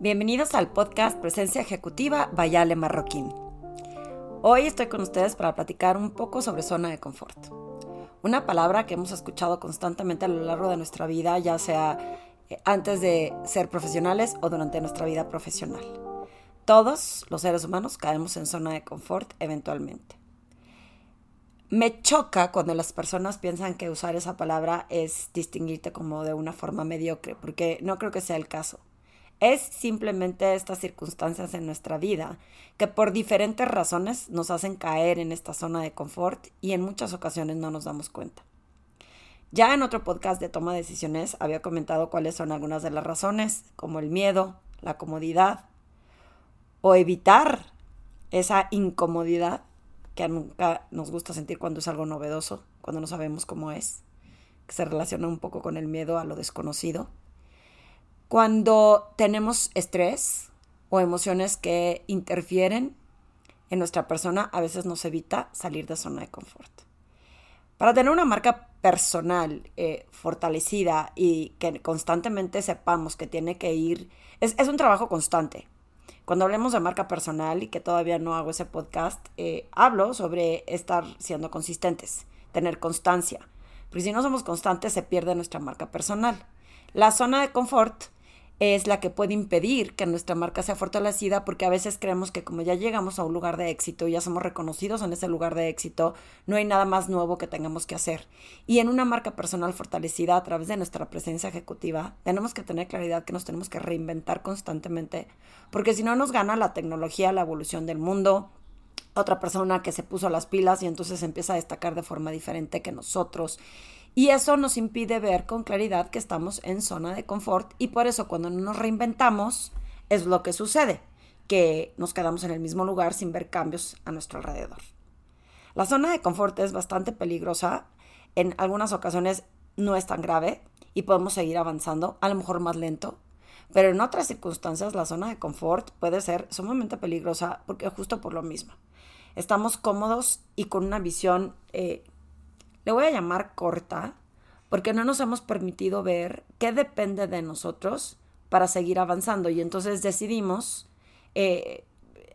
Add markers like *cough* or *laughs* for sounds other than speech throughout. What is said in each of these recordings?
Bienvenidos al podcast Presencia Ejecutiva Bayale Marroquín. Hoy estoy con ustedes para platicar un poco sobre zona de confort. Una palabra que hemos escuchado constantemente a lo largo de nuestra vida, ya sea eh, antes de ser profesionales o durante nuestra vida profesional. Todos los seres humanos caemos en zona de confort eventualmente. Me choca cuando las personas piensan que usar esa palabra es distinguirte como de una forma mediocre, porque no creo que sea el caso. Es simplemente estas circunstancias en nuestra vida que por diferentes razones nos hacen caer en esta zona de confort y en muchas ocasiones no nos damos cuenta. Ya en otro podcast de toma de decisiones había comentado cuáles son algunas de las razones, como el miedo, la comodidad o evitar esa incomodidad que nunca nos gusta sentir cuando es algo novedoso, cuando no sabemos cómo es, que se relaciona un poco con el miedo a lo desconocido cuando tenemos estrés o emociones que interfieren en nuestra persona, a veces nos evita salir de zona de confort. Para tener una marca personal eh, fortalecida y que constantemente sepamos que tiene que ir, es, un trabajo constante. Cuando hablemos de marca personal y que todavía no hago ese podcast, eh, hablo sobre estar siendo consistentes, tener constancia. Porque si no somos constantes se pierde nuestra marca personal. La zona de confort es la que puede impedir que nuestra marca sea fortalecida porque a veces creemos que como ya llegamos a un lugar de éxito y ya somos reconocidos en ese lugar de éxito, no hay nada más nuevo que tengamos que hacer. Y en una marca personal fortalecida a través de nuestra presencia ejecutiva, tenemos que tener claridad que nos tenemos que reinventar constantemente porque si no nos gana la tecnología, la evolución del mundo, otra persona que se puso las pilas y entonces empieza a destacar de forma diferente que nosotros. Y eso nos impide ver con claridad que estamos en zona de confort y por eso cuando no nos reinventamos es lo que sucede, que nos quedamos en el mismo lugar sin ver cambios a nuestro alrededor. La zona de confort es bastante peligrosa, en algunas ocasiones no es tan grave y podemos seguir avanzando, a lo mejor más lento, pero en otras circunstancias la zona de confort puede ser sumamente peligrosa porque justo por lo mismo. Estamos cómodos y con una visión eh, le voy a llamar corta, porque no nos hemos permitido ver qué depende de nosotros para seguir avanzando y entonces decidimos eh,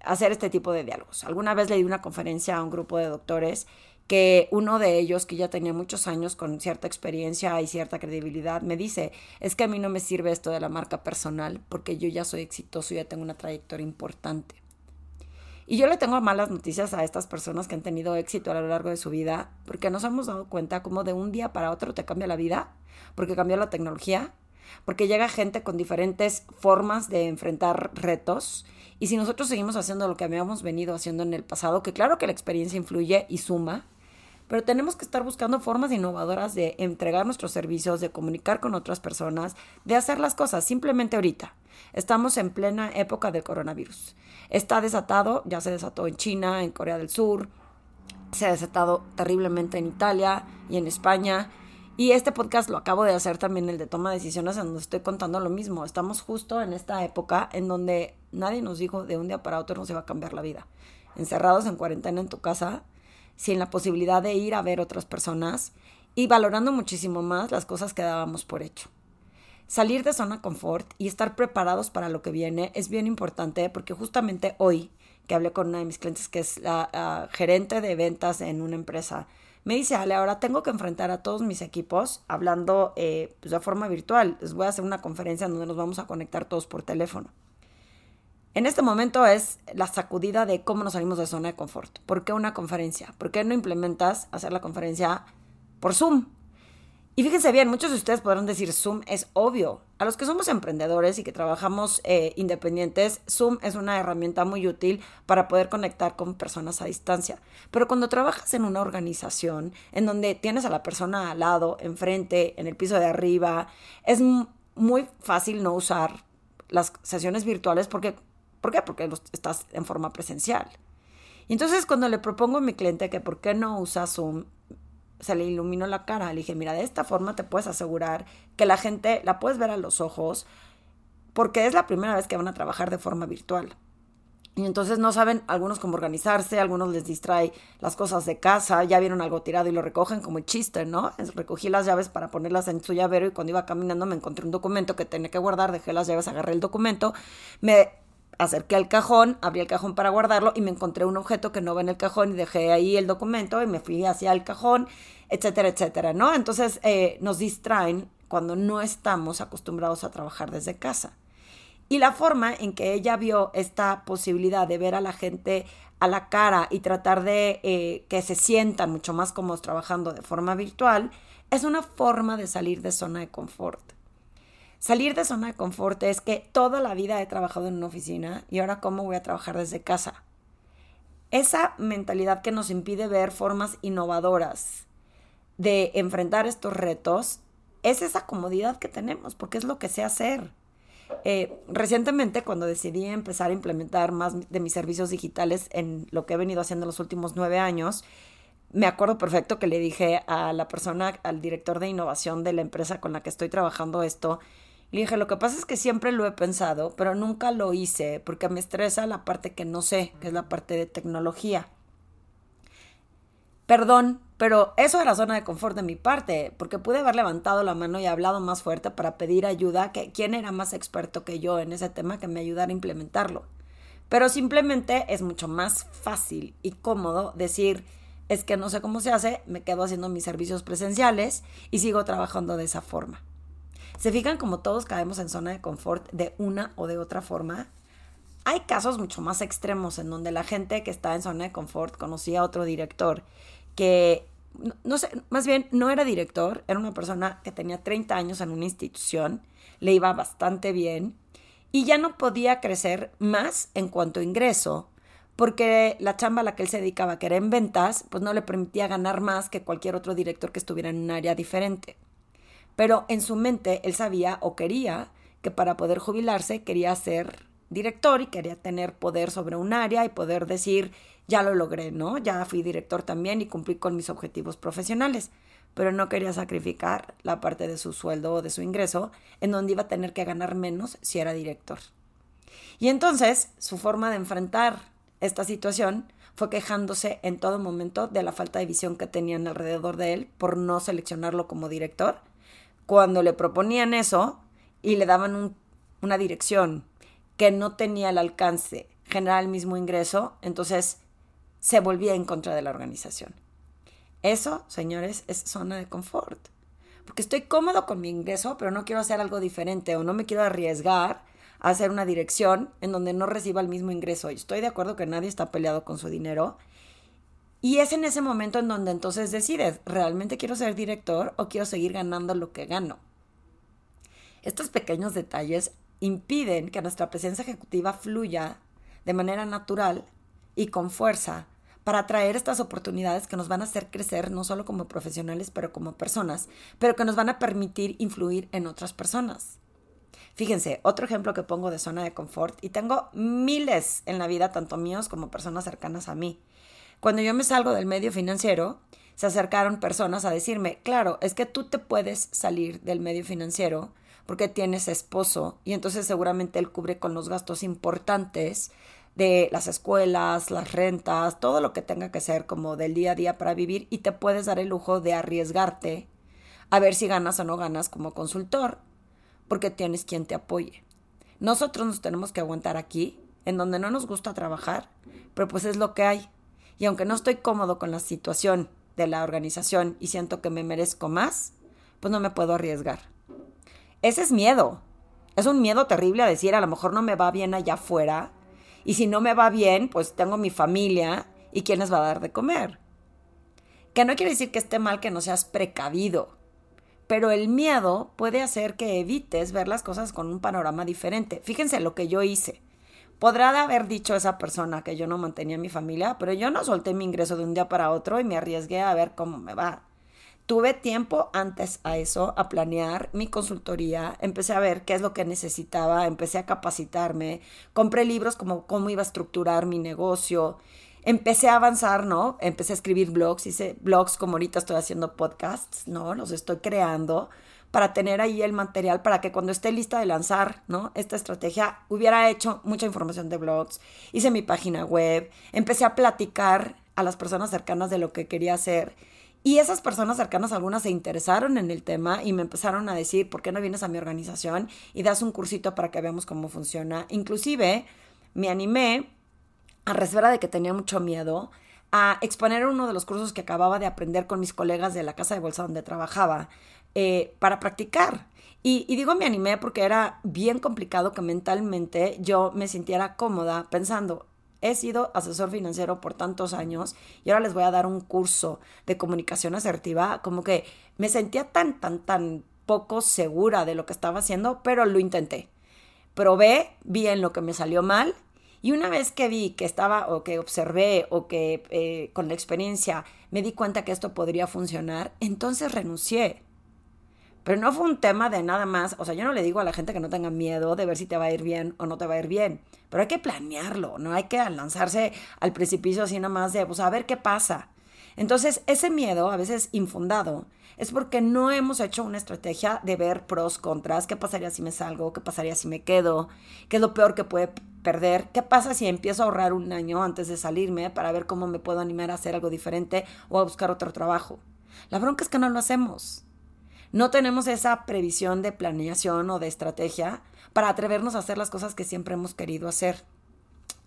hacer este tipo de diálogos. Alguna vez le di una conferencia a un grupo de doctores que uno de ellos, que ya tenía muchos años con cierta experiencia y cierta credibilidad, me dice, es que a mí no me sirve esto de la marca personal porque yo ya soy exitoso y ya tengo una trayectoria importante. Y yo le tengo malas noticias a estas personas que han tenido éxito a lo largo de su vida, porque nos hemos dado cuenta cómo de un día para otro te cambia la vida, porque cambió la tecnología, porque llega gente con diferentes formas de enfrentar retos. Y si nosotros seguimos haciendo lo que habíamos venido haciendo en el pasado, que claro que la experiencia influye y suma, pero tenemos que estar buscando formas innovadoras de entregar nuestros servicios, de comunicar con otras personas, de hacer las cosas simplemente ahorita. Estamos en plena época del coronavirus. Está desatado, ya se desató en China, en Corea del Sur, se ha desatado terriblemente en Italia y en España. Y este podcast lo acabo de hacer también, el de toma de decisiones, en donde estoy contando lo mismo. Estamos justo en esta época en donde nadie nos dijo de un día para otro no se va a cambiar la vida. Encerrados en cuarentena en tu casa, sin la posibilidad de ir a ver otras personas y valorando muchísimo más las cosas que dábamos por hecho. Salir de zona confort y estar preparados para lo que viene es bien importante porque justamente hoy que hablé con una de mis clientes que es la gerente de ventas en una empresa, me dice, Ale, ahora tengo que enfrentar a todos mis equipos hablando eh, pues, de forma virtual. Les voy a hacer una conferencia donde nos vamos a conectar todos por teléfono. En este momento es la sacudida de cómo nos salimos de zona de confort. ¿Por qué una conferencia? ¿Por qué no implementas hacer la conferencia por Zoom? Y fíjense bien, muchos de ustedes podrán decir Zoom es obvio. A los que somos emprendedores y que trabajamos eh, independientes, Zoom es una herramienta muy útil para poder conectar con personas a distancia. Pero cuando trabajas en una organización en donde tienes a la persona al lado, enfrente, en el piso de arriba, es muy fácil no usar las sesiones virtuales porque ¿Por qué? Porque estás en forma presencial. Y entonces cuando le propongo a mi cliente que por qué no usa Zoom, se le iluminó la cara. Le dije, mira, de esta forma te puedes asegurar que la gente la puedes ver a los ojos porque es la primera vez que van a trabajar de forma virtual. Y entonces no saben algunos cómo organizarse, algunos les distrae las cosas de casa, ya vieron algo tirado y lo recogen como el chiste, ¿no? Recogí las llaves para ponerlas en su llavero y cuando iba caminando me encontré un documento que tenía que guardar, dejé las llaves, agarré el documento, me acerqué al cajón, abrí el cajón para guardarlo y me encontré un objeto que no va en el cajón y dejé ahí el documento y me fui hacia el cajón, etcétera, etcétera, ¿no? Entonces eh, nos distraen cuando no estamos acostumbrados a trabajar desde casa. Y la forma en que ella vio esta posibilidad de ver a la gente a la cara y tratar de eh, que se sientan mucho más cómodos trabajando de forma virtual, es una forma de salir de zona de confort. Salir de zona de confort es que toda la vida he trabajado en una oficina y ahora cómo voy a trabajar desde casa. Esa mentalidad que nos impide ver formas innovadoras de enfrentar estos retos es esa comodidad que tenemos, porque es lo que sé hacer. Eh, recientemente, cuando decidí empezar a implementar más de mis servicios digitales en lo que he venido haciendo los últimos nueve años, me acuerdo perfecto que le dije a la persona, al director de innovación de la empresa con la que estoy trabajando esto, le dije, lo que pasa es que siempre lo he pensado, pero nunca lo hice porque me estresa la parte que no sé, que es la parte de tecnología. Perdón, pero eso era zona de confort de mi parte, porque pude haber levantado la mano y hablado más fuerte para pedir ayuda, que quién era más experto que yo en ese tema que me ayudara a implementarlo. Pero simplemente es mucho más fácil y cómodo decir, es que no sé cómo se hace, me quedo haciendo mis servicios presenciales y sigo trabajando de esa forma. ¿Se fijan como todos caemos en zona de confort de una o de otra forma? Hay casos mucho más extremos en donde la gente que está en zona de confort conocía a otro director que, no, sé, más bien no era director, era una persona que tenía 30 años en una institución, le iba bastante bien y ya no podía crecer más en cuanto a ingreso porque la chamba a la que él se dedicaba, que era en ventas, pues no le permitía ganar más que cualquier otro director que estuviera en un área diferente. Pero en su mente él sabía o quería que para poder jubilarse quería ser director y quería tener poder sobre un área y poder decir, ya lo logré, ¿no? Ya fui director también y cumplí con mis objetivos profesionales, pero no quería sacrificar la parte de su sueldo o de su ingreso en donde iba a tener que ganar menos si era director. Y entonces su forma de enfrentar esta situación fue quejándose en todo momento de la falta de visión que tenían alrededor de él por no seleccionarlo como director cuando le proponían eso y le daban una dirección que no tenía el alcance generar el mismo ingreso, entonces se volvía en contra de la organización. Eso, señores, es zona de confort. Porque estoy cómodo con mi ingreso, pero no quiero hacer algo diferente o no me quiero arriesgar a hacer una dirección en donde no reciba el mismo ingreso. Y estoy de acuerdo que nadie está peleado con su dinero, y es en ese momento en donde entonces decides, ¿realmente quiero ser director o quiero seguir ganando lo que gano? Estos pequeños detalles impiden que nuestra presencia ejecutiva fluya de manera natural y con fuerza para atraer estas oportunidades que nos van a hacer crecer no solo como profesionales, pero como personas, pero que nos van a permitir influir en otras personas. Fíjense, otro ejemplo que pongo de zona de confort, y tengo miles en la vida, tanto míos como personas cercanas a mí. Cuando yo me salgo del medio financiero, se acercaron personas a decirme, claro, es que tú te puedes salir del medio financiero porque tienes esposo y entonces seguramente él cubre con los gastos importantes de las escuelas, las rentas, todo lo que tenga que ser como del día a día para vivir y te puedes dar el lujo de arriesgarte a ver si ganas o no ganas como consultor porque tienes quien te apoye. Nosotros nos tenemos que aguantar aquí, en donde no nos gusta trabajar, pero pues es lo que hay. Y aunque no estoy cómodo con la situación de la organización y siento que me merezco más, pues no me puedo arriesgar. Ese es miedo. Es un miedo terrible a decir, a lo mejor no me va bien allá afuera. Y si no me va bien, pues tengo mi familia y quién les va a dar de comer. Que no quiere decir que esté mal que no seas precavido. Pero el miedo puede hacer que evites ver las cosas con un panorama diferente. Fíjense lo que yo hice. Podrá haber dicho esa persona que yo no mantenía mi familia, pero yo no solté mi ingreso de un día para otro y me arriesgué a ver cómo me va. Tuve tiempo antes a eso, a planear mi consultoría, empecé a ver qué es lo que necesitaba, empecé a capacitarme, compré libros como cómo iba a estructurar mi negocio, empecé a avanzar, ¿no? Empecé a escribir blogs, hice blogs como ahorita estoy haciendo podcasts, ¿no? Los estoy creando para tener ahí el material para que cuando esté lista de lanzar, ¿no? Esta estrategia, hubiera hecho mucha información de blogs, hice mi página web, empecé a platicar a las personas cercanas de lo que quería hacer. Y esas personas cercanas, algunas se interesaron en el tema y me empezaron a decir, ¿por qué no vienes a mi organización y das un cursito para que veamos cómo funciona? Inclusive me animé, a reserva de que tenía mucho miedo, a exponer uno de los cursos que acababa de aprender con mis colegas de la casa de bolsa donde trabajaba eh, para practicar. Y, y, digo me animé porque era bien complicado que mentalmente yo me sintiera cómoda pensando, he sido asesor financiero por tantos años y ahora les voy a dar un curso de comunicación asertiva, como que me sentía tan, tan, tan poco segura de lo que estaba haciendo, pero lo intenté. Probé, vi en lo que me salió mal y una vez que vi que estaba o que observé o que eh, con la experiencia me di cuenta que esto podría funcionar, entonces renuncié. Pero no fue un tema de nada más, o sea, yo no le digo a la gente que no tenga miedo de ver si te va a ir bien o no te va a ir bien, pero hay que planearlo, no hay que lanzarse al precipicio así nomás de, pues a ver qué pasa. Entonces, ese miedo, a veces infundado, es porque no hemos hecho una estrategia de ver pros, contras, qué pasaría si me salgo, qué pasaría si me quedo, qué es lo peor que puede perder, qué pasa si empiezo a ahorrar un año antes de salirme para ver cómo me puedo animar a hacer algo diferente o a buscar otro trabajo. La bronca es que no lo hacemos. No tenemos esa previsión de planeación o de estrategia para atrevernos a hacer las cosas que siempre hemos querido hacer.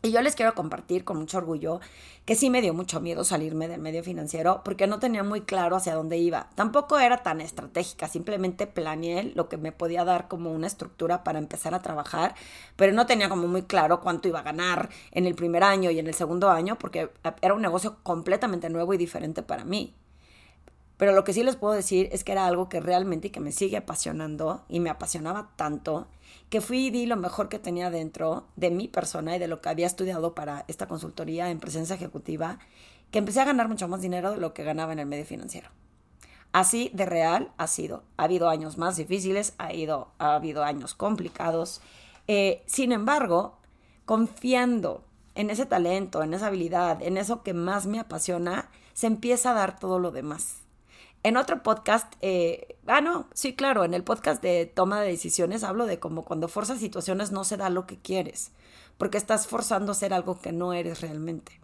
Y yo les quiero compartir con mucho orgullo que sí me dio mucho miedo salirme del medio financiero porque no tenía muy claro hacia dónde iba. Tampoco era tan estratégica, simplemente planeé lo que me podía dar como una estructura para empezar a trabajar, pero no tenía como muy claro cuánto iba a ganar en el primer año y en el segundo año porque era un negocio completamente nuevo y diferente para mí. Pero lo que sí les puedo decir es que era algo que realmente y que me sigue apasionando y me apasionaba tanto que fui y di lo mejor que tenía dentro de mi persona y de lo que había estudiado para esta consultoría en presencia ejecutiva, que empecé a ganar mucho más dinero de lo que ganaba en el medio financiero. Así de real ha sido. Ha habido años más difíciles, ha, ido, ha habido años complicados. Eh, sin embargo, confiando en ese talento, en esa habilidad, en eso que más me apasiona, se empieza a dar todo lo demás. En otro podcast, eh, ah, no, sí, claro, en el podcast de toma de decisiones hablo de cómo cuando forzas situaciones no se da lo que quieres, porque estás forzando a ser algo que no eres realmente.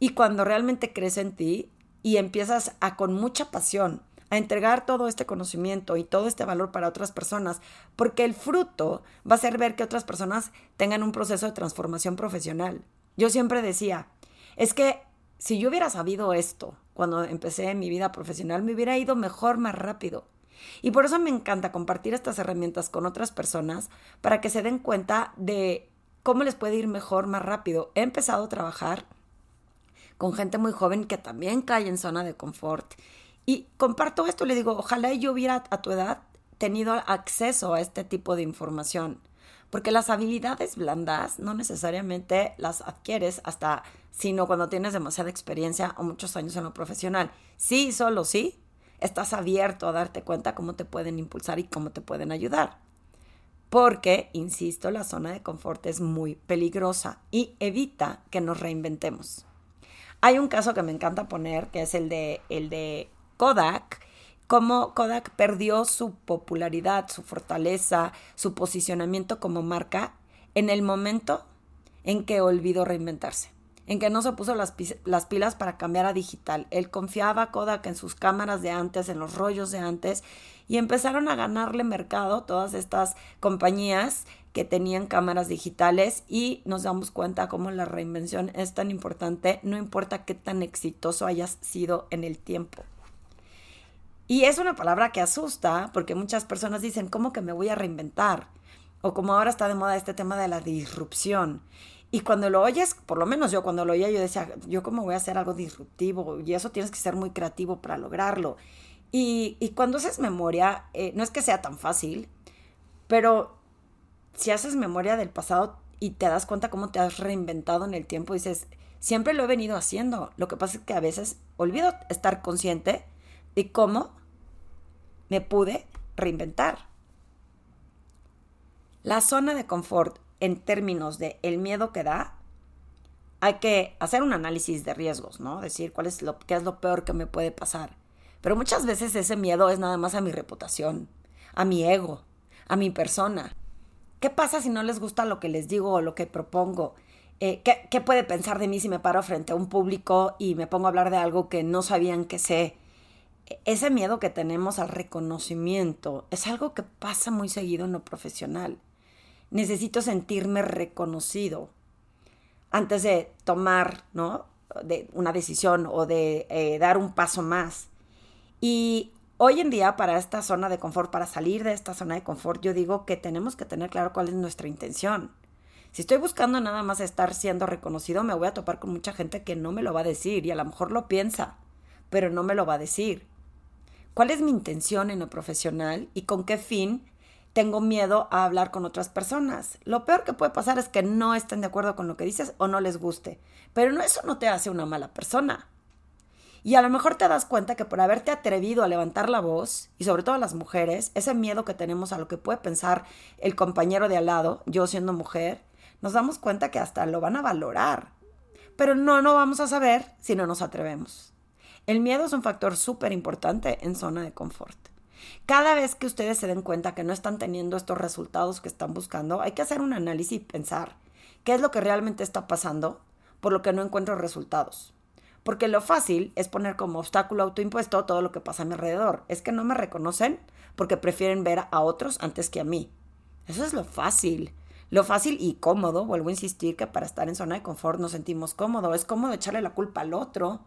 Y cuando realmente crees en ti y empiezas a con mucha pasión a entregar todo este conocimiento y todo este valor para otras personas, porque el fruto va a ser ver que otras personas tengan un proceso de transformación profesional. Yo siempre decía, es que si yo hubiera sabido esto cuando empecé mi vida profesional, me hubiera ido mejor, más rápido. Y por eso me encanta compartir estas herramientas con otras personas para que se den cuenta de cómo les puede ir mejor, más rápido. He empezado a trabajar con gente muy joven que también cae en zona de confort. Y comparto esto, le digo, ojalá yo hubiera a tu edad tenido acceso a este tipo de información. Porque las habilidades blandas no necesariamente las adquieres hasta, sino cuando tienes demasiada experiencia o muchos años en lo profesional. Sí, solo sí, estás abierto a darte cuenta cómo te pueden impulsar y cómo te pueden ayudar. Porque, insisto, la zona de confort es muy peligrosa y evita que nos reinventemos. Hay un caso que me encanta poner, que es el de, el de Kodak, cómo Kodak perdió su popularidad, su fortaleza, su posicionamiento como marca en el momento en que olvidó reinventarse, en que no se puso las, las, pilas para cambiar a digital. Él confiaba Kodak en sus cámaras de antes, en los rollos de antes, y empezaron a ganarle mercado todas estas compañías que tenían cámaras digitales y nos damos cuenta cómo la reinvención es tan importante, no importa qué tan exitoso hayas sido en el tiempo. Y es una palabra que asusta porque muchas personas dicen, ¿cómo que me voy a reinventar? O como ahora está de moda este tema de la disrupción. Y cuando lo oyes, por lo menos yo cuando lo oía, yo decía, yo cómo voy a hacer algo disruptivo y eso tienes que ser muy creativo para lograrlo. Y, y cuando haces memoria, eh, no es que sea tan fácil, pero si haces memoria del pasado y te das cuenta cómo te has reinventado en el tiempo, dices, siempre lo he venido haciendo. Lo que pasa es que a veces olvido estar consciente de cómo me pude reinventar. La zona de confort en términos de el miedo que da, hay que hacer un análisis de riesgos, ¿no? Decir cuál es lo qué es lo peor que me puede pasar. Pero muchas veces ese miedo es nada más a mi reputación. a mi ego, a mi persona. ¿Qué pasa si no les gusta lo que les digo o lo que propongo? Eh, ¿qué, ¿Qué puede pensar de mí si me paro frente a un público y me pongo a hablar de algo que no sabían que sé? Ese miedo que tenemos al reconocimiento es algo que pasa muy seguido en lo profesional. Necesito sentirme reconocido antes de tomar ¿no? de una decisión o de eh, dar un paso más. Y hoy en día para esta zona de confort, para salir de esta zona de confort, yo digo que tenemos que tener claro cuál es nuestra intención. Si estoy buscando nada más estar siendo reconocido, me voy a topar con mucha gente que no me lo va a decir y a lo mejor lo piensa, pero no me lo va a decir. ¿Cuál es mi intención en lo profesional y con qué fin tengo miedo a hablar con otras personas. Lo peor que puede pasar es que no estén de acuerdo con lo que dices o no les guste. Pero no, eso no te hace una mala persona. Y a lo mejor te das cuenta que por haberte atrevido a levantar la voz, y sobre todo las mujeres, ese miedo que tenemos a lo que puede pensar el compañero de al lado, yo siendo mujer, nos damos cuenta que hasta lo van a valorar. Pero no, no vamos a saber si no nos atrevemos. El miedo es un factor súper importante en zona de confort. Cada vez que ustedes se den cuenta que no están teniendo estos resultados que están buscando, hay que hacer un análisis y pensar qué es lo que realmente está pasando por lo que no encuentro resultados. Porque lo fácil es poner como obstáculo autoimpuesto todo lo que pasa a mi alrededor. Es que no me reconocen porque prefieren ver a otros antes que a mí. Eso es lo fácil. Lo fácil y cómodo, vuelvo a insistir que para estar en zona de confort nos sentimos cómodos. Es cómodo echarle la culpa al otro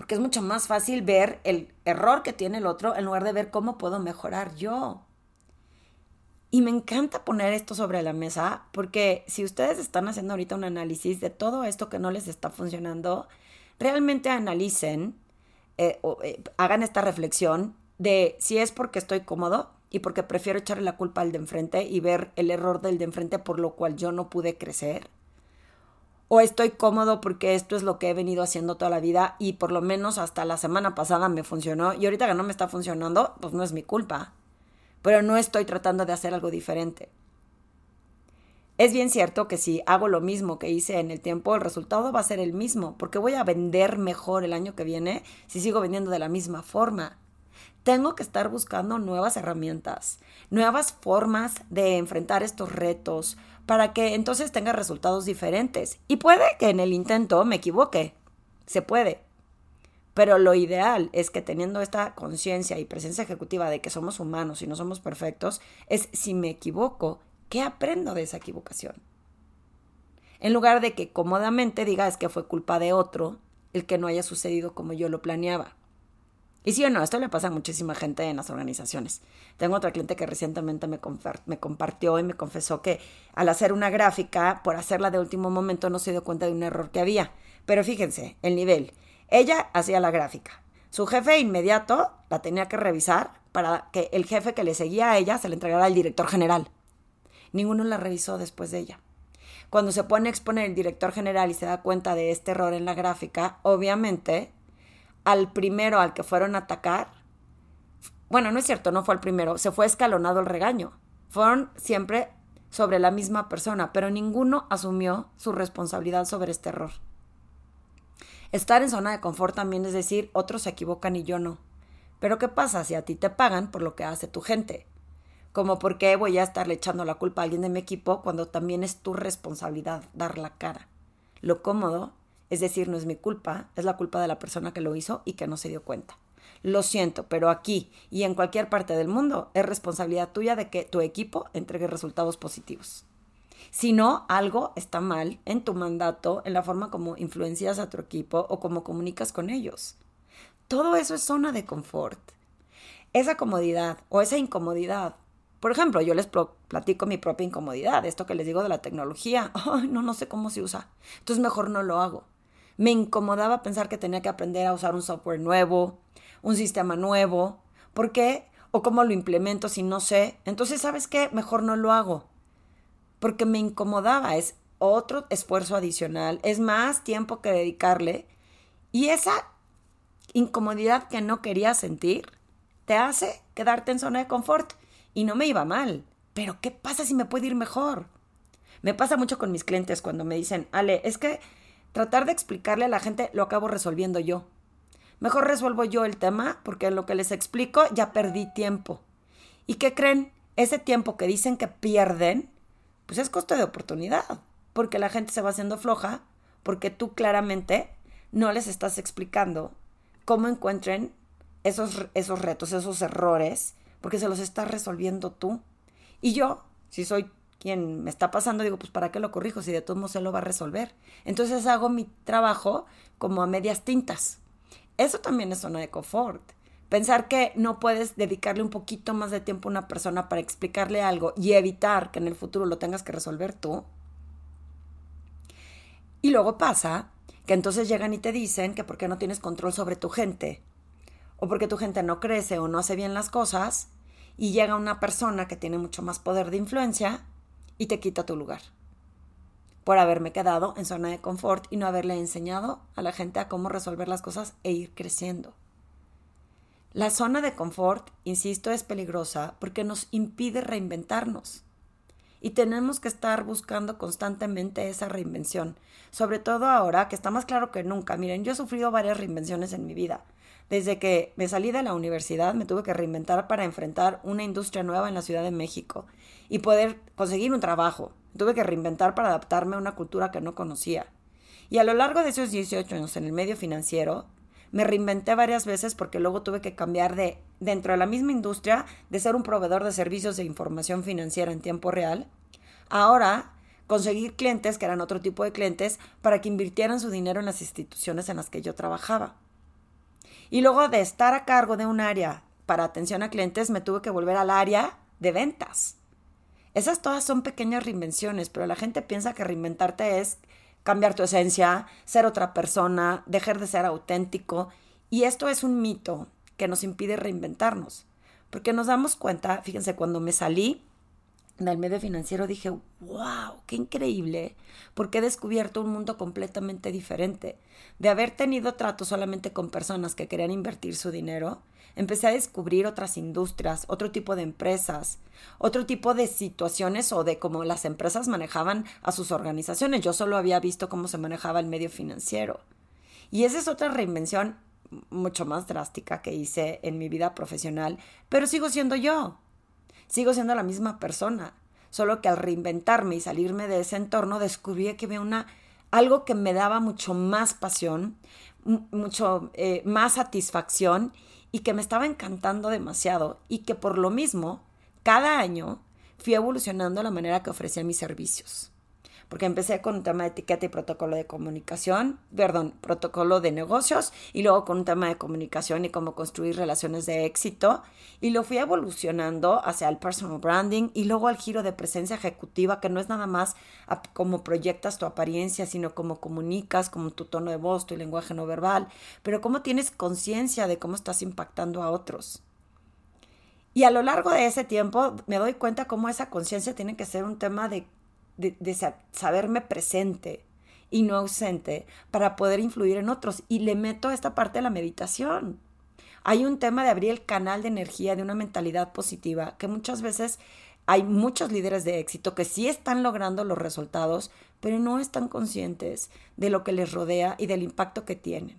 porque es mucho más fácil ver el error que tiene el otro en lugar de ver cómo puedo mejorar yo. Y me encanta poner esto sobre la mesa porque si ustedes están haciendo ahorita un análisis de todo esto que no les está funcionando, realmente analicen eh, o, eh, hagan esta reflexión de si es porque estoy cómodo y porque prefiero echarle la culpa al de enfrente y ver el error del de enfrente por lo cual yo no pude crecer o estoy cómodo porque esto es lo que he venido haciendo toda la vida y por lo menos hasta la semana pasada me funcionó y ahorita que no me está funcionando, pues no es mi culpa. Pero no estoy tratando de hacer algo diferente. Es bien cierto que si hago lo mismo que hice en el tiempo, el resultado va a ser el mismo, porque voy a vender mejor el año que viene si sigo vendiendo de la misma forma. Tengo que estar buscando nuevas herramientas, nuevas formas de enfrentar estos retos para que entonces tenga resultados diferentes. Y puede que en el intento me equivoque, se puede. Pero lo ideal es que teniendo esta conciencia y presencia ejecutiva de que somos humanos y no somos perfectos, es si me equivoco, ¿qué aprendo de esa equivocación? En lugar de que cómodamente diga es que fue culpa de otro el que no haya sucedido como yo lo planeaba. Y sí o no, esto le pasa a muchísima gente en las organizaciones. Tengo otra cliente que recientemente me, me, compartió y me confesó que al hacer una gráfica, por hacerla de último momento, no se dio cuenta de un error que había. Pero fíjense, el nivel. Ella hacía la gráfica. Su jefe inmediato la tenía que revisar para que el jefe que le seguía a ella se la entregara al director general. Ninguno la revisó después de ella. Cuando se pone a exponer el director general y se da cuenta de este error en la gráfica, obviamente al primero al que fueron a atacar, bueno, no es cierto, no fue al primero, se fue escalonado el regaño. Fueron siempre sobre la misma persona, pero ninguno asumió su responsabilidad sobre este error. Estar en zona de confort también es decir, otros se equivocan y yo no. Pero ¿qué pasa si a ti te pagan por lo que hace tu gente? Como por qué voy a estarle echando la culpa a alguien de mi equipo cuando también es tu responsabilidad dar la cara. Lo cómodo es decir, no es mi culpa, es la culpa de la persona que lo hizo y que no se dio cuenta. Lo siento, pero aquí y en cualquier parte del mundo es responsabilidad tuya de que tu equipo entregue resultados positivos. Si no, algo está mal en tu mandato, en la forma como influencias a tu equipo o cómo comunicas con ellos. Todo eso es zona de confort. Esa comodidad o esa incomodidad. Por ejemplo, yo les platico mi propia incomodidad, esto que les digo de la tecnología. *laughs* No, no sé cómo se usa. Entonces mejor no lo hago. Me incomodaba pensar que tenía que aprender a usar un software nuevo, un sistema nuevo. ¿Por qué? ¿O cómo lo implemento si no sé? Entonces, ¿sabes qué? Mejor no lo hago. Porque me incomodaba. Es otro esfuerzo adicional. Es más tiempo que dedicarle. Y esa incomodidad que no quería sentir te hace quedarte en zona de confort. Y no me iba mal. Pero ¿qué pasa si me puede ir mejor? Me pasa mucho con mis clientes cuando me dicen, Ale, es que tratar de explicarle a la gente lo acabo resolviendo yo. Mejor resuelvo yo el tema porque lo que les explico ya perdí tiempo. ¿Y qué creen? Ese tiempo que dicen que pierden, pues es costo de oportunidad, porque la gente se va haciendo floja, porque tú claramente no les estás explicando cómo encuentren esos, esos retos, esos errores, porque se los estás resolviendo tú. Y yo, si soy quien me está pasando, digo, pues ¿para qué lo corrijo si de todos modos se lo va a resolver? Entonces hago mi trabajo como a medias tintas. Eso también es zona de confort. Pensar que no puedes dedicarle un poquito más de tiempo a una persona para explicarle algo y evitar que en el futuro lo tengas que resolver tú. Y luego pasa que entonces llegan y te dicen que porque no tienes control sobre tu gente, o porque tu gente no crece o no hace bien las cosas, y llega una persona que tiene mucho más poder de influencia y te quita tu lugar. Por haberme quedado en zona de confort y no haberle enseñado a la gente a cómo resolver las cosas e ir creciendo. La zona de confort, insisto, es peligrosa porque nos impide reinventarnos. Y tenemos que estar buscando constantemente esa reinvención, sobre todo ahora que está más claro que nunca. Miren, yo he sufrido varias reinvenciones en mi vida. Desde que me salí de la universidad me tuve que reinventar para enfrentar una industria nueva en la Ciudad de México y poder conseguir un trabajo. Tuve que reinventar para adaptarme a una cultura que no conocía. Y a lo largo de esos 18 años en el medio financiero, me reinventé varias veces porque luego tuve que cambiar de, dentro de la misma industria, de ser un proveedor de servicios de información financiera en tiempo real, ahora conseguir clientes que eran otro tipo de clientes para que invirtieran su dinero en las instituciones en las que yo trabajaba. Y luego de estar a cargo de un área para atención a clientes, me tuve que volver al área de ventas. Esas todas son pequeñas reinvenciones, pero la gente piensa que reinventarte es cambiar tu esencia, ser otra persona, dejar de ser auténtico. Y esto es un mito que nos impide reinventarnos. Porque nos damos cuenta, fíjense, cuando me salí del medio financiero dije, wow, qué increíble, porque he descubierto un mundo completamente diferente. De haber tenido trato solamente con personas que querían invertir su dinero, empecé a descubrir otras industrias, otro tipo de empresas, otro tipo de situaciones o de cómo las empresas manejaban a sus organizaciones. Yo solo había visto cómo se manejaba el medio financiero. Y esa es otra reinvención mucho más drástica que hice en mi vida profesional, pero sigo siendo yo. Sigo siendo la misma persona, solo que al reinventarme y salirme de ese entorno descubrí que había una algo que me daba mucho más pasión, mucho eh, más satisfacción y que me estaba encantando demasiado y que por lo mismo, cada año fui evolucionando la manera que ofrecía mis servicios porque empecé con un tema de etiqueta y protocolo de comunicación, perdón, protocolo de negocios, y luego con un tema de comunicación y cómo construir relaciones de éxito, y lo fui evolucionando hacia el personal branding y luego al giro de presencia ejecutiva, que no es nada más cómo proyectas tu apariencia, sino cómo comunicas, como tu tono de voz, tu lenguaje no verbal, pero cómo tienes conciencia de cómo estás impactando a otros. Y a lo largo de ese tiempo me doy cuenta cómo esa conciencia tiene que ser un tema de de, saberme presente y no ausente para poder influir en otros. Y le meto esta parte de la meditación. Hay un tema de abrir el canal de energía de una mentalidad positiva que muchas veces hay muchos líderes de éxito que sí están logrando los resultados, pero no están conscientes de lo que les rodea y del impacto que tienen.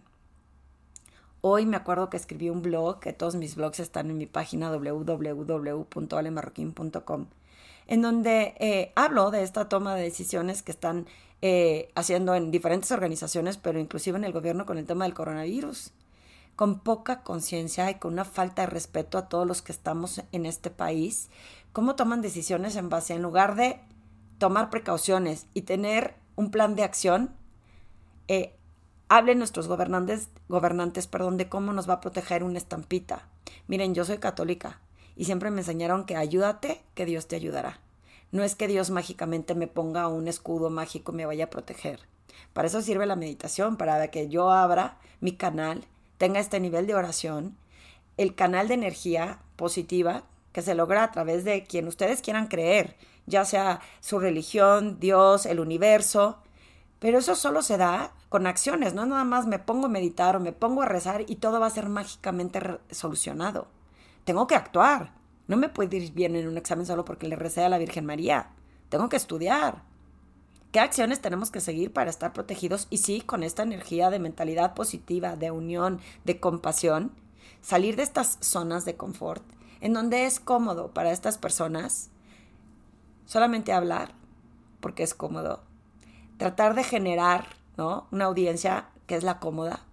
Hoy me acuerdo que escribí un blog, que todos mis blogs están en mi página www.alemarroquín.com en donde eh, hablo de esta toma de decisiones que están eh, haciendo en diferentes organizaciones, pero inclusive en el gobierno con el tema del coronavirus, con poca conciencia y con una falta de respeto a todos los que estamos en este país, cómo toman decisiones en base, en lugar de tomar precauciones y tener un plan de acción, eh, hablen nuestros gobernantes, gobernantes perdón, de cómo nos va a proteger una estampita. Miren, yo soy católica, y siempre me enseñaron que ayúdate, que Dios te ayudará. No es que Dios mágicamente me ponga un escudo mágico y me vaya a proteger. Para eso sirve la meditación, para que yo abra mi canal, tenga este nivel de oración, el canal de energía positiva que se logra a través de quien ustedes quieran creer, ya sea su religión, Dios, el universo. Pero eso solo se da con acciones, no nada más me pongo a meditar o me pongo a rezar y todo va a ser mágicamente solucionado tengo que actuar. No me puedo ir bien en un examen solo porque le recé a la Virgen María. Tengo que estudiar. ¿Qué acciones tenemos que seguir para estar protegidos? Y sí, con esta energía de mentalidad positiva, de unión, de compasión, salir de estas zonas de confort, en donde es cómodo para estas personas solamente hablar, porque es cómodo, tratar de generar ¿no? una audiencia que es la cómoda,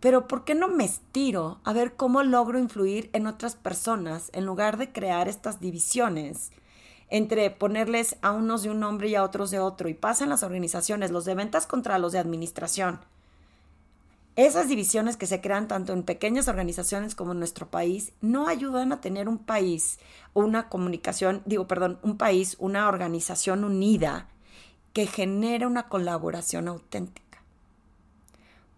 pero ¿por qué no me estiro a ver cómo logro influir en otras personas en lugar de crear estas divisiones entre ponerles a unos de un nombre y a otros de otro? Y pasan las organizaciones, los de ventas contra los de administración. Esas divisiones que se crean tanto en pequeñas organizaciones como en nuestro país no ayudan a tener un país una comunicación, digo, perdón, un país, una organización unida que genere una colaboración auténtica.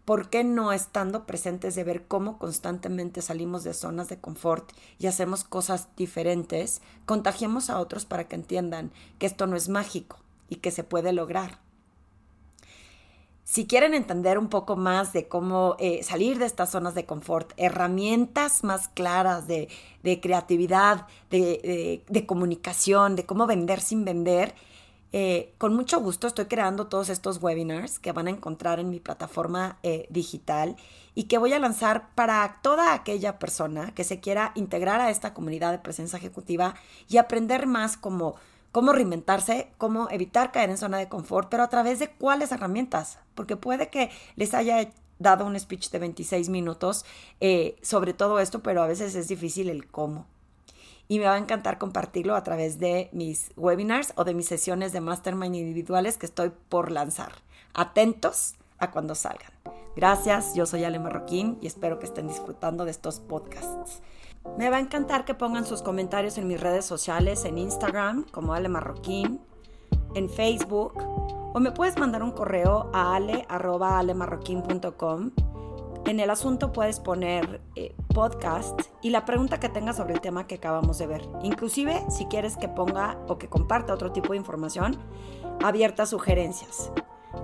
¿Por qué no estando presentes de ver cómo constantemente salimos de zonas de confort y hacemos cosas diferentes, contagiemos a otros para que entiendan que esto no es mágico y que se puede lograr? Si quieren entender un poco más de cómo eh, salir de estas zonas de confort, herramientas más claras de, creatividad, de, de comunicación, de cómo vender sin vender, eh, con mucho gusto estoy creando todos estos webinars que van a encontrar en mi plataforma eh, digital y que voy a lanzar para toda aquella persona que se quiera integrar a esta comunidad de presencia ejecutiva y aprender más cómo, reinventarse, cómo evitar caer en zona de confort, pero a través de cuáles herramientas, porque puede que les haya dado un speech de 26 minutos eh, sobre todo esto, pero a veces es difícil el cómo y me va a encantar compartirlo a través de mis webinars o de mis sesiones de mastermind individuales que estoy por lanzar. Atentos a cuando salgan. Gracias, yo soy Ale Marroquín y espero que estén disfrutando de estos podcasts. Me va a encantar que pongan sus comentarios en mis redes sociales, en Instagram como Ale Marroquín, en Facebook, o me puedes mandar un correo a ale.alemarroquín.com en el asunto puedes poner eh, podcast y la pregunta que tengas sobre el tema que acabamos de ver. Inclusive si quieres que ponga o que comparta otro tipo de información, abiertas sugerencias.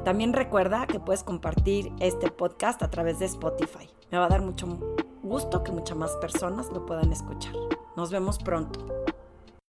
También recuerda que puedes compartir este podcast a través de Spotify. Me va a dar mucho gusto que muchas más personas lo puedan escuchar. Nos vemos pronto.